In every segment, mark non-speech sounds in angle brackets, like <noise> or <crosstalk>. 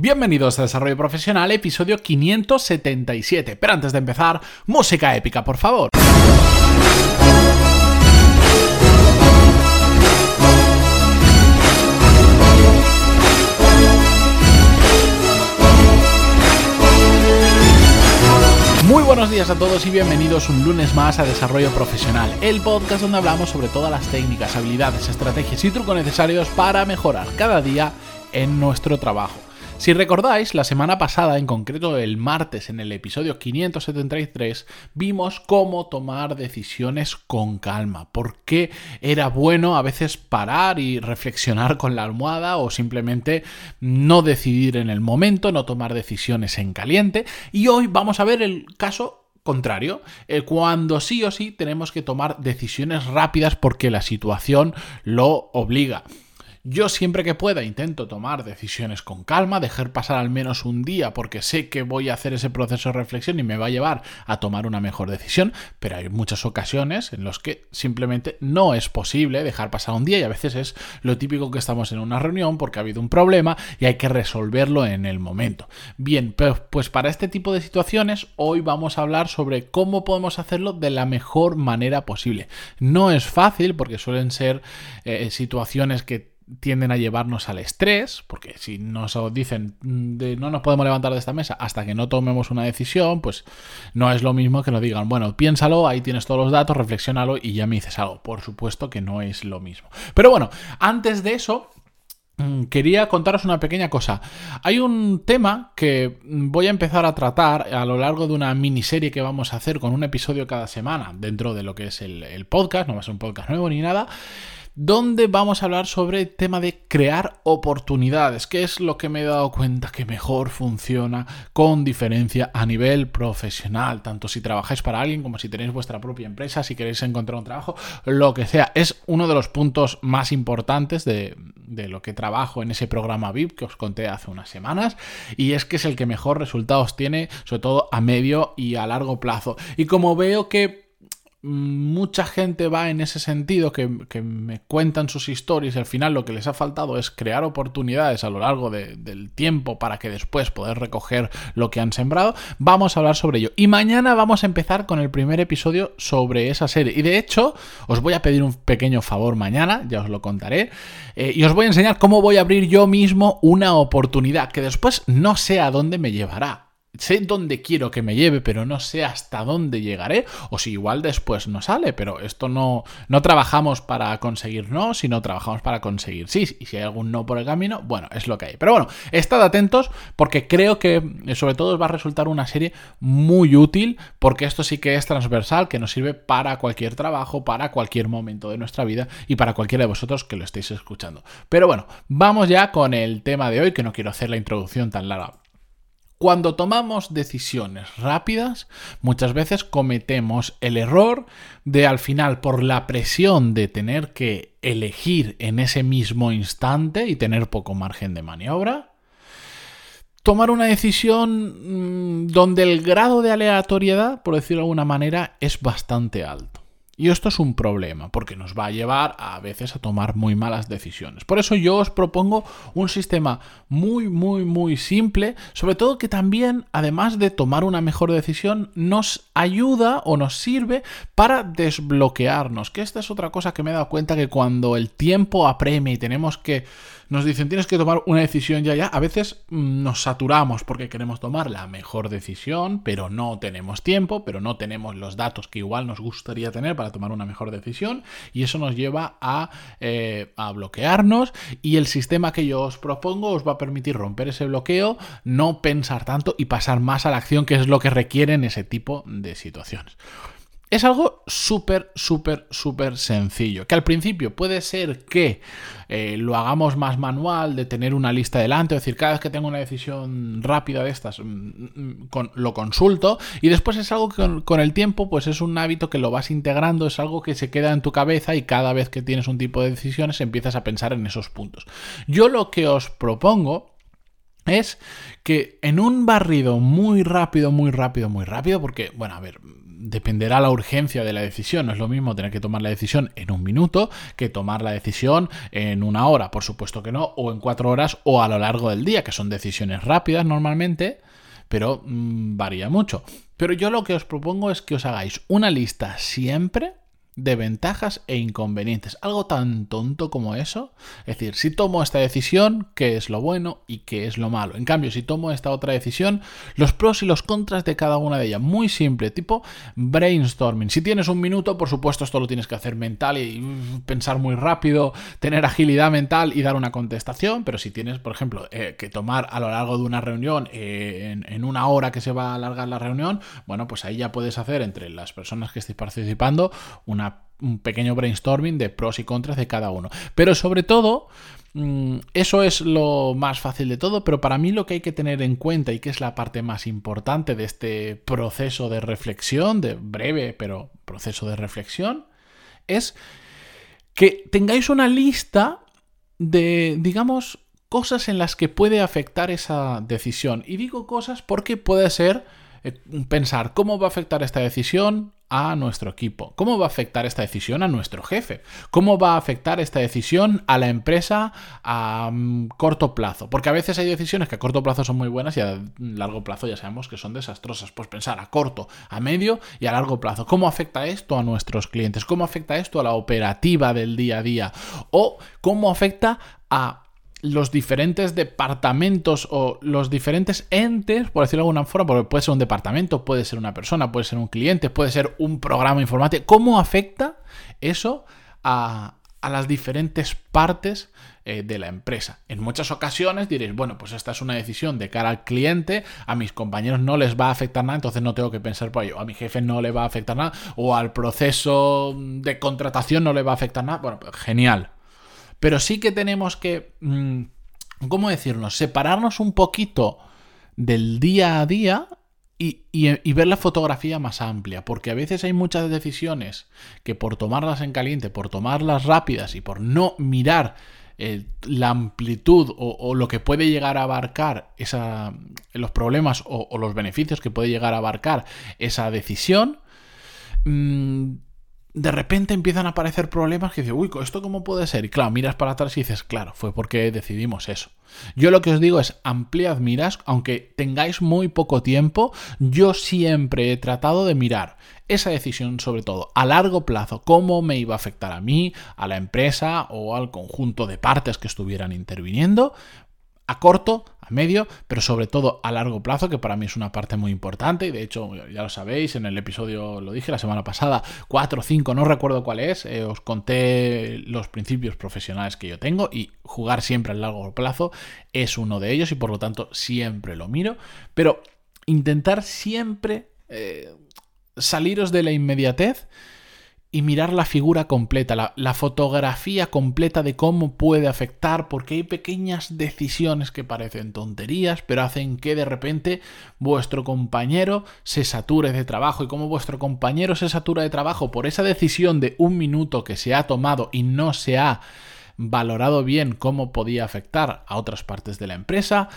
Bienvenidos a Desarrollo Profesional, episodio 577. Pero antes de empezar, música épica, por favor. Muy buenos días a todos y bienvenidos un lunes más a Desarrollo Profesional, el podcast donde hablamos sobre todas las técnicas, habilidades, estrategias y trucos necesarios para mejorar cada día en nuestro trabajo. Si recordáis, la semana pasada, en concreto el martes, en el episodio 573, vimos cómo tomar decisiones con calma, por qué era bueno a veces parar y reflexionar con la almohada o simplemente no decidir en el momento, no tomar decisiones en caliente. Y hoy vamos a ver el caso contrario, cuando sí o sí tenemos que tomar decisiones rápidas porque la situación lo obliga. Yo siempre que pueda intento tomar decisiones con calma, dejar pasar al menos un día porque sé que voy a hacer ese proceso de reflexión y me va a llevar a tomar una mejor decisión, pero hay muchas ocasiones en las que simplemente no es posible dejar pasar un día y a veces es lo típico que estamos en una reunión porque ha habido un problema y hay que resolverlo en el momento. Bien, pues para este tipo de situaciones hoy vamos a hablar sobre cómo podemos hacerlo de la mejor manera posible. No es fácil porque suelen ser eh, situaciones que tienden a llevarnos al estrés, porque si nos dicen de no nos podemos levantar de esta mesa hasta que no tomemos una decisión, pues no es lo mismo que nos digan, bueno, piénsalo, ahí tienes todos los datos, reflexiónalo y ya me dices algo. Por supuesto que no es lo mismo. Pero bueno, antes de eso, mm, Quería contaros una pequeña cosa. Hay un tema que voy a empezar a tratar a lo largo de una miniserie que vamos a hacer con un episodio cada semana dentro de lo que es el, el podcast, no va a ser un podcast nuevo ni nada, donde vamos a hablar sobre el tema de crear oportunidades, que es lo que me he dado cuenta que mejor funciona con diferencia a nivel profesional, tanto si trabajáis para alguien como si tenéis vuestra propia empresa, si queréis encontrar un trabajo, lo que sea. Es uno de los puntos más importantes de, de lo que trabajo en ese programa VIP que os conté hace unas semanas, y es que es el que mejor resultados tiene, sobre todo a medio y a largo plazo. Y como veo que mucha gente va en ese sentido, que, me cuentan sus historias y al final lo que les ha faltado es crear oportunidades a lo largo del tiempo para que después poder recoger lo que han sembrado, vamos a hablar sobre ello. Y mañana vamos a empezar con el primer episodio sobre esa serie. Y de hecho, os voy a pedir un pequeño favor mañana, ya os lo contaré, eh, y os voy a enseñar cómo voy a abrir yo mismo una oportunidad que después no sé a dónde me llevará sé dónde quiero que me lleve, pero no sé hasta dónde llegaré, o si igual después no sale, pero esto no, no trabajamos para conseguir no, sino trabajamos para conseguir sí, y si hay algún no por el camino, bueno, es lo que hay. Pero bueno, estad atentos porque creo que eh, sobre todo os va a resultar una serie muy útil, porque esto sí que es transversal, que nos sirve para cualquier trabajo, para cualquier momento de nuestra vida y para cualquiera de vosotros que lo estéis escuchando. Pero bueno, vamos ya con el tema de hoy, que no quiero hacer la introducción tan larga. Cuando tomamos decisiones rápidas, muchas veces cometemos el error de al final, por la presión de tener que elegir en ese mismo instante y tener poco margen de maniobra, tomar una decisión mm, donde el grado de aleatoriedad, por decirlo de alguna manera, es bastante alto. Y esto es un problema, porque nos va a llevar a veces a tomar muy malas decisiones. Por eso yo os propongo un sistema muy, muy, muy simple, sobre todo que también, además de tomar una mejor decisión, nos ayuda o nos sirve para desbloquearnos. Que esta es otra cosa que me he dado cuenta que cuando el tiempo apremia y tenemos que nos dicen tienes que tomar una decisión ya ya, a veces mm, nos saturamos porque queremos tomar la mejor decisión, pero no tenemos tiempo, pero no tenemos los datos que igual nos gustaría tener para tomar una mejor decisión y eso nos lleva a, eh, a bloquearnos y el sistema que yo os propongo os va a permitir romper ese bloqueo, no pensar tanto y pasar más a la acción que es lo que requieren ese tipo de situaciones. Es algo súper, súper, súper sencillo. Que al principio puede ser que eh, lo hagamos más manual, de tener una lista delante, es decir, cada vez que tengo una decisión rápida de estas, mm, mm, lo consulto. Y después es algo que con, el tiempo, pues es un hábito que lo vas integrando, es algo que se queda en tu cabeza y cada vez que tienes un tipo de decisiones empiezas a pensar en esos puntos. Yo lo que os propongo es que en un barrido muy rápido, muy rápido, muy rápido, porque, bueno, a ver, dependerá la urgencia de la decisión. No es lo mismo tener que tomar la decisión en un minuto que tomar la decisión en una hora. Por supuesto que no, o en cuatro horas o a lo largo del día, que son decisiones rápidas normalmente, pero mmm, varía mucho. Pero yo lo que os propongo es que os hagáis una lista siempre de ventajas e inconvenientes. Algo tan tonto como eso. Es decir, si tomo esta decisión, ¿qué es lo bueno y qué es lo malo? En cambio, si tomo esta otra decisión, los pros y los contras de cada una de ellas. Muy simple, tipo brainstorming. Si tienes un minuto, por supuesto, esto lo tienes que hacer mental y mm, pensar muy rápido, tener agilidad mental y dar una contestación. Pero si tienes, por ejemplo, eh, que tomar a lo largo de una reunión, eh, en, en una hora que se va a alargar la reunión, bueno, pues ahí ya puedes hacer entre las personas que estéis participando una un pequeño brainstorming de pros y contras de cada uno. Pero sobre todo, mm, eso es lo más fácil de todo, pero para mí lo que hay que tener en cuenta y que es la parte más importante de este proceso de reflexión, de breve, pero proceso de reflexión, es que tengáis una lista de, digamos, cosas en las que puede afectar esa decisión. Y digo cosas porque puede ser eh, pensar cómo va a afectar esta decisión a nuestro equipo, cómo va a afectar esta decisión a nuestro jefe, cómo va a afectar esta decisión a la empresa a mm, corto plazo, porque a veces hay decisiones que a corto plazo son muy buenas y a largo plazo ya sabemos que son desastrosas. Pues pensar a corto, a medio y a largo plazo, cómo afecta esto a nuestros clientes, cómo afecta esto a la operativa del día a día o cómo afecta a los diferentes departamentos o los diferentes entes, por decirlo de alguna forma, porque puede ser un departamento, puede ser una persona, puede ser un cliente, puede ser un programa informático, ¿cómo afecta eso a, las diferentes partes eh, de la empresa. En muchas ocasiones diréis, bueno, pues esta es una decisión de cara al cliente, a mis compañeros no les va a afectar nada, entonces no tengo que pensar por ello, a mi jefe no le va a afectar nada, o al proceso de contratación no le va a afectar nada. Bueno, pues genial, pero sí que tenemos que, mm, ¿cómo decirnos? Separarnos un poquito del día a día y, ver la fotografía más amplia, porque a veces hay muchas decisiones que por tomarlas en caliente, por tomarlas rápidas y por no mirar eh, la amplitud o, lo que puede llegar a abarcar esa, los problemas o, los beneficios que puede llegar a abarcar esa decisión, mmm, de repente empiezan a aparecer problemas que dices, uy, ¿esto cómo puede ser? Y claro, miras para atrás y dices, claro, fue porque decidimos eso. Yo lo que os digo es, ampliad miras, aunque tengáis muy poco tiempo, yo siempre he tratado de mirar esa decisión sobre todo a largo plazo, cómo me iba a afectar a mí, a la empresa o al conjunto de partes que estuvieran interviniendo, a corto, medio, pero sobre todo a largo plazo, que para mí es una parte muy importante. Y de hecho, ya lo sabéis, en el episodio lo dije la semana pasada, 4 o 5, no recuerdo cuál es, eh, os conté los principios profesionales que yo tengo y jugar siempre a largo plazo es uno de ellos y por lo tanto siempre lo miro. Pero intentar siempre eh, saliros de la inmediatez y mirar la figura completa, la, fotografía completa de cómo puede afectar, porque hay pequeñas decisiones que parecen tonterías, pero hacen que de repente vuestro compañero se sature de trabajo. Y como vuestro compañero se satura de trabajo por esa decisión de un minuto que se ha tomado y no se ha valorado bien cómo podía afectar a otras partes de la empresa,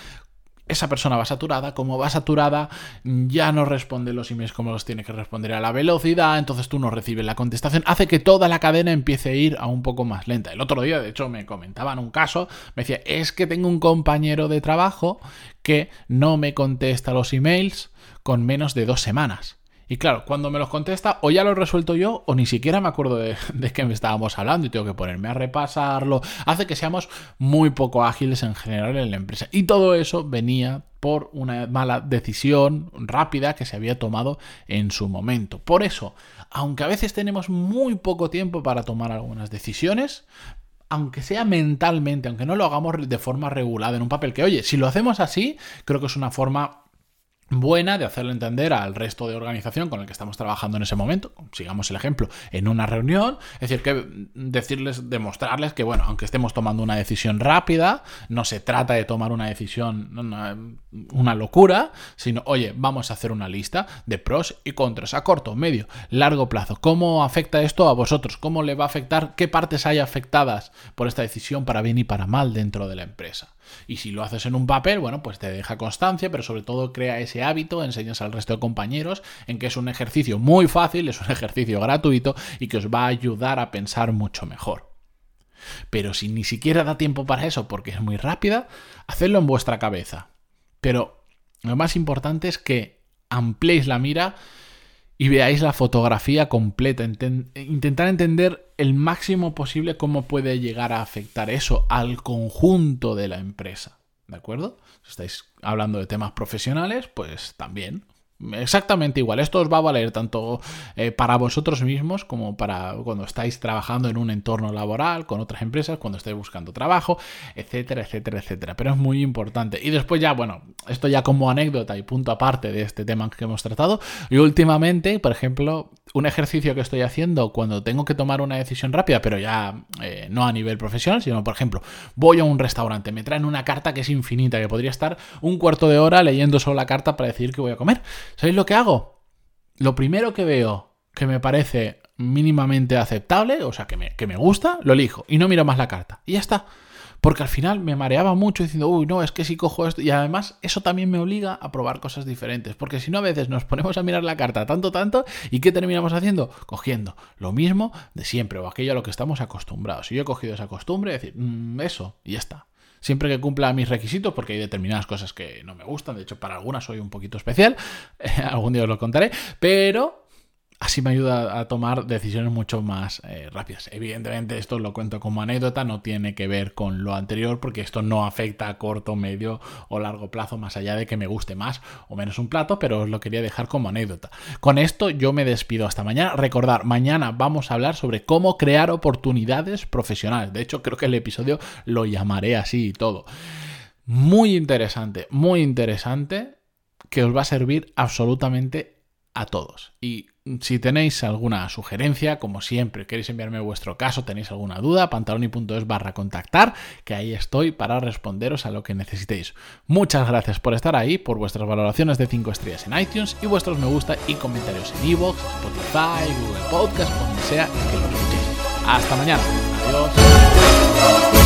esa persona va saturada, como va saturada, ya no responde los emails como los tiene que responder a la velocidad, entonces tú no recibes la contestación, hace que toda la cadena empiece a ir a un poco más lenta. El otro día, de hecho, me comentaban un caso, me decía, es que tengo un compañero de trabajo que no me contesta los emails con menos de dos semanas. Y claro, cuando me los contesta, o ya lo he resuelto yo, o ni siquiera me acuerdo de, de qué me estábamos hablando y tengo que ponerme a repasarlo. Hace que seamos muy poco ágiles en general en la empresa. Y todo eso venía por una mala decisión rápida que se había tomado en su momento. Por eso, aunque a veces tenemos muy poco tiempo para tomar algunas decisiones, aunque sea mentalmente, aunque no lo hagamos de forma regulada en un papel, que oye, si lo hacemos así, creo que es una forma buena de hacerle entender al resto de organización con el que estamos trabajando en ese momento, sigamos el ejemplo, en una reunión, es decir, que decirles, demostrarles que, bueno, aunque estemos tomando una decisión rápida, no se trata de tomar una decisión, una, una locura, sino, oye, vamos a hacer una lista de pros y contras a corto, medio, largo plazo. ¿Cómo afecta esto a vosotros? ¿Cómo le va a afectar? ¿Qué partes hay afectadas por esta decisión para bien y para mal dentro de la empresa? Y si lo haces en un papel, bueno, pues te deja constancia, pero sobre todo crea ese hábito, enseñas al resto de compañeros en que es un ejercicio muy fácil, es un ejercicio gratuito y que os va a ayudar a pensar mucho mejor. Pero si ni siquiera da tiempo para eso porque es muy rápida, hacedlo en vuestra cabeza. Pero lo más importante es que ampliéis la mira y veáis la fotografía completa. intentar entender el máximo posible cómo puede llegar a afectar eso al conjunto de la empresa. ¿De acuerdo? Si estáis hablando de temas profesionales, pues también. Exactamente igual. Esto os va a valer tanto eh, para vosotros mismos como para cuando estáis trabajando en un entorno laboral con otras empresas, cuando estáis buscando trabajo, etcétera, etcétera, etcétera. Pero es muy importante. Y después ya, bueno, esto ya como anécdota y punto aparte de este tema que hemos tratado. Y últimamente, por ejemplo, un ejercicio que estoy haciendo cuando tengo que tomar una decisión rápida, pero ya eh, no a nivel profesional, sino por ejemplo, voy a un restaurante, me traen una carta que es infinita, que podría estar un cuarto de hora leyendo solo la carta para decidir qué voy a comer. ¿Sabéis lo que hago? Lo primero que veo que me parece mínimamente aceptable, o sea, que me, que me gusta, lo elijo y no miro más la carta. Y ya está. Porque al final me mareaba mucho diciendo, uy, no, es que si cojo esto. Y además, eso también me obliga a probar cosas diferentes. Porque si no, a veces nos ponemos a mirar la carta tanto, tanto, ¿y qué terminamos haciendo? Cogiendo lo mismo de siempre o aquello a lo que estamos acostumbrados. Y yo he cogido esa costumbre de decir, mm, eso, y ya está siempre que cumpla mis requisitos, porque hay determinadas cosas que no me gustan, de hecho para algunas soy un poquito especial, <laughs> algún día os lo contaré, pero Así me ayuda a tomar decisiones mucho más eh, rápidas. Evidentemente esto lo cuento como anécdota, no tiene que ver con lo anterior porque esto no afecta a corto, medio o largo plazo más allá de que me guste más o menos un plato, pero os lo quería dejar como anécdota. Con esto yo me despido hasta mañana. Recordar, mañana vamos a hablar sobre cómo crear oportunidades profesionales. De hecho creo que el episodio lo llamaré así y todo. Muy interesante, muy interesante que os va a servir absolutamente a todos. Y si tenéis alguna sugerencia, como siempre, queréis enviarme vuestro caso, tenéis alguna duda, pantaloni.es barra contactar, que ahí estoy para responderos a lo que necesitéis. Muchas gracias por estar ahí, por vuestras valoraciones de 5 estrellas en iTunes y vuestros me gusta y comentarios en iVoox, Spotify, Google Podcast, donde sea que lo escuchéis. Hasta mañana. Adiós.